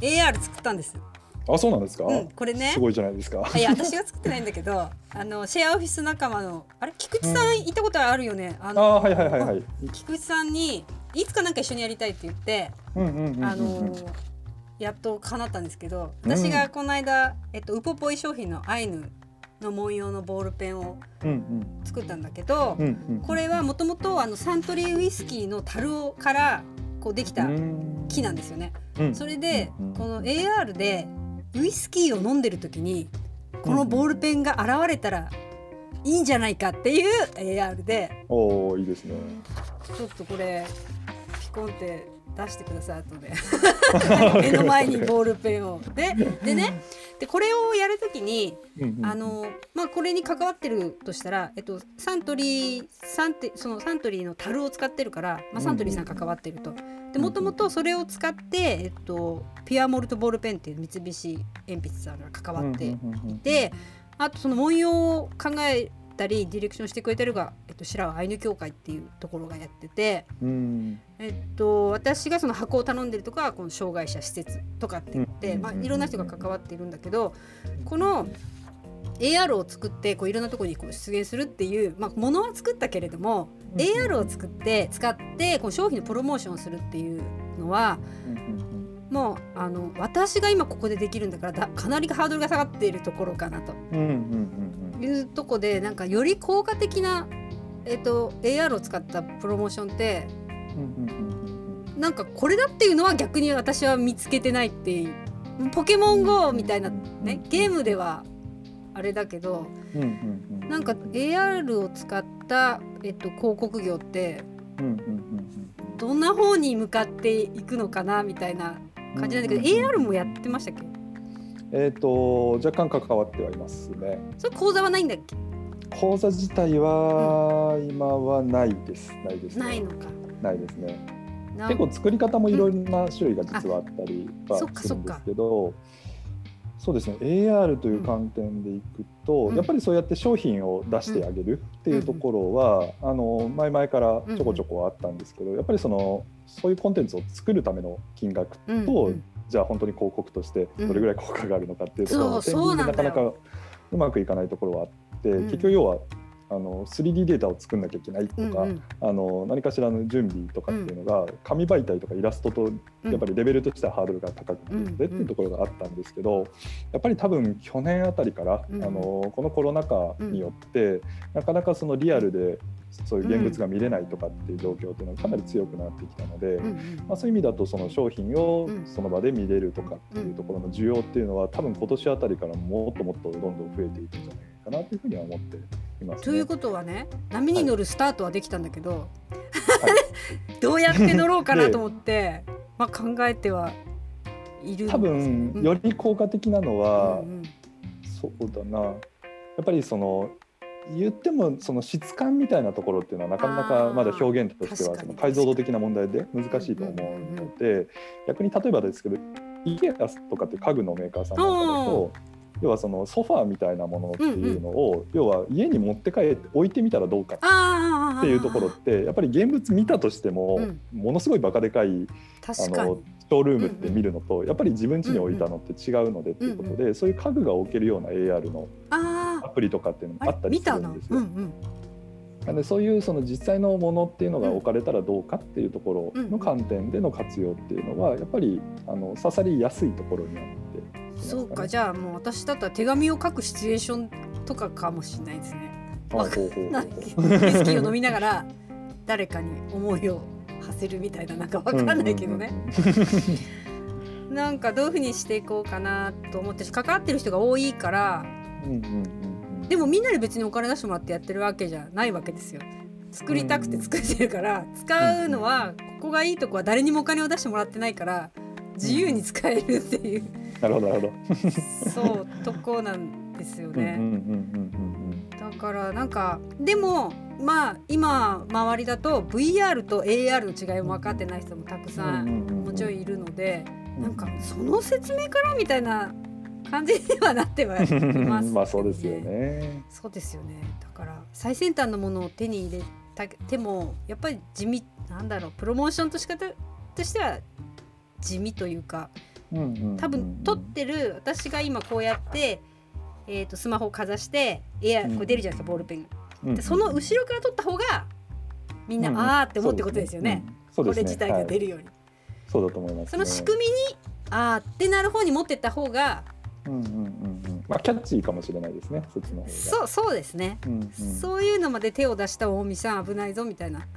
AR 作ったんですあそうなんですか、うんこれね。すごいじゃないですか。あいや私は作ってないんだけど あのシェアオフィス仲間のあれ？菊池さん行ったことあるよね、ああのはいはいはいはい。菊池さんにいつかなんか一緒にやりたいって言って、うんうんうんうんうんあのやっと叶ったんですけどうん。私がこの間、えっと、ウポポイ商品のアイヌの文様のボールペンをうん作ったんだけど、うんうんうん。これはもともとあのサントリーウイスキーの樽からこうできた木なんですよね。うん。それでうん。この AR でウイスキーを飲んでる時にこのボールペンが現れたらいいんじゃないかっていう AR でおおいいですね。ちょっとこれピコンって出してください後で。目の前にボールペンを。ででねでこれをやる時にうんうんあのまあこれに関わってるとしたら、えっと、サントリーサンテそのサントリーの樽を使ってるから、まあ、サントリーさん関わってると。でもともとそれを使って、えっと、ピュアモルトボールペンっていう三菱鉛筆さんが関わってうんうんうんうん。であとその文様を考えたりディレクションしてくれてるが、えっと、白尾アイヌ協会っていうところがやってて、うん。えっと、私がその箱を頼んでるとかこの障害者施設とかって言って、うん。まあ、いろんな人が関わっているんだけどこの AR を作ってこういろんなところにこう出現するっていう、まあ、ものは作ったけれども、AR を作って使ってこう商品のプロモーションをするっていうのはもうあの私が今ここでできるんだからだかなりハードルが下がっているところかなと。うんうんいうとこでなんかより効果的な、えっと、AR を使ったプロモーションってうんうんなんかこれだっていうのは逆に私は見つけてないっていうポケモン GO みたいなねゲームではあれだけどうんうんうんなんか AR を使った、えっと、広告業ってうんうんうんどんな方に向かっていくのかなみたいなうん感じなんだけど、うんうんうん AR もやってましたっけ？えっ、と若干関わってはいますね。それ講座はないんだっけ？講座自体は今はないです。ないですね。ないのか。ないですね。な結構作り方もいろんな種類が実はあったりはするんですけどそうですね。AR という観点でいくと、うん。やっぱりそうやって商品を出してあげるっていうところは、あの前々からちょこちょこあったんですけど、やっぱりそのそういうコンテンツを作るための金額と、うんうんじゃあ本当に広告としてどれぐらい効果があるのかっていうところのなかなかうまくいかないところはあって、うん結局要はあの 3D データを作んなきゃいけないとか、うんうん。あの何かしらの準備とかっていうのが、紙媒体とかイラストとやっぱりレベルとしてはハードルが高くてうんっていうところがあったんですけどやっぱり多分去年あたりから、うん。あのこのコロナ禍によって、なかなかそのリアルでそういう現物が見れないとかっていう状況っていうのがかなり強くなってきたので。うんうん。まあ、そういう意味だとその商品をうん。その場で見れるとかっていうところの需要っていうのは多分今年あたりからもっともっとどんどん増えていくんじゃないかなというふうには思っています、ね。ということはね波に乗るスタートはできたんだけど、どうやって乗ろうかなと思って、まあ、考えてはいるんです多分うん。より効果的なのは、うんうん。そうだな。やっぱりその言ってもその質感みたいなところっていうのはなかなかまだ表現としてはその解像度的な問題で難しいと思うので逆に例えばですけど IKEA とかっていう家具のメーカーさんなんかだと要はそのソファーみたいなものっていうのを要は家に持って帰って置いてみたらどうかっていうところってやっぱり現物見たとしてもうん。ものすごいバカでかいあのショールームって見るのとやっぱり自分家に置いたのって違うのでっていうことでそういう家具が置けるような AR のプリとかっていうのもあったりするんですよ。うんうん、なのでそういうその実際のものっていうのが置かれたらどうかっていうところの観点での活用っていうのはやっぱりあの刺さりやすいところにあっていますそうかね。じゃあもう私だったら手紙を書くシチュエーションとかかもしれないですね。なウイスキーを飲みながら誰かに思いを馳せるみたいななんかわかんないけどね。なんかどういうふうにしていこうかなと思ってし関わってる人が多いからうんうんうんうんでもみんなで別にお金出してもらってやってるわけじゃないわけですよ。作りたくて作ってるから使うのはここがいいとこは誰にもお金を出してもらってないから自由に使えるっていうなるほどなるほど。そうとこなんですよね。うんだからなんかでもまあ今周りだと VR と AR の違いも分かってない人もたくさんもちろんいるのでうんなんかその説明からみたいな感じにはなってはいます、まあそうですよ。ね。そうですよねだから最先端のものを手に入れたてもやっぱり地味なんだろうプロモーションとし方としては地味というか多分撮ってる私が今こうやってえー、とスマホをかざしてエアこれ出るじゃないですか、ボールペンが。でその後ろから撮った方がみんな、ああって思ってことですよね。これ自体が出るように。そうだと思います、その仕組みにああってなる方に持ってった方がうんうんうんうんまあキャッチーかもしれないですねそっちの方が。そうそうですね、うんうん、そういうのまで手を出した大見さん危ないぞみたいな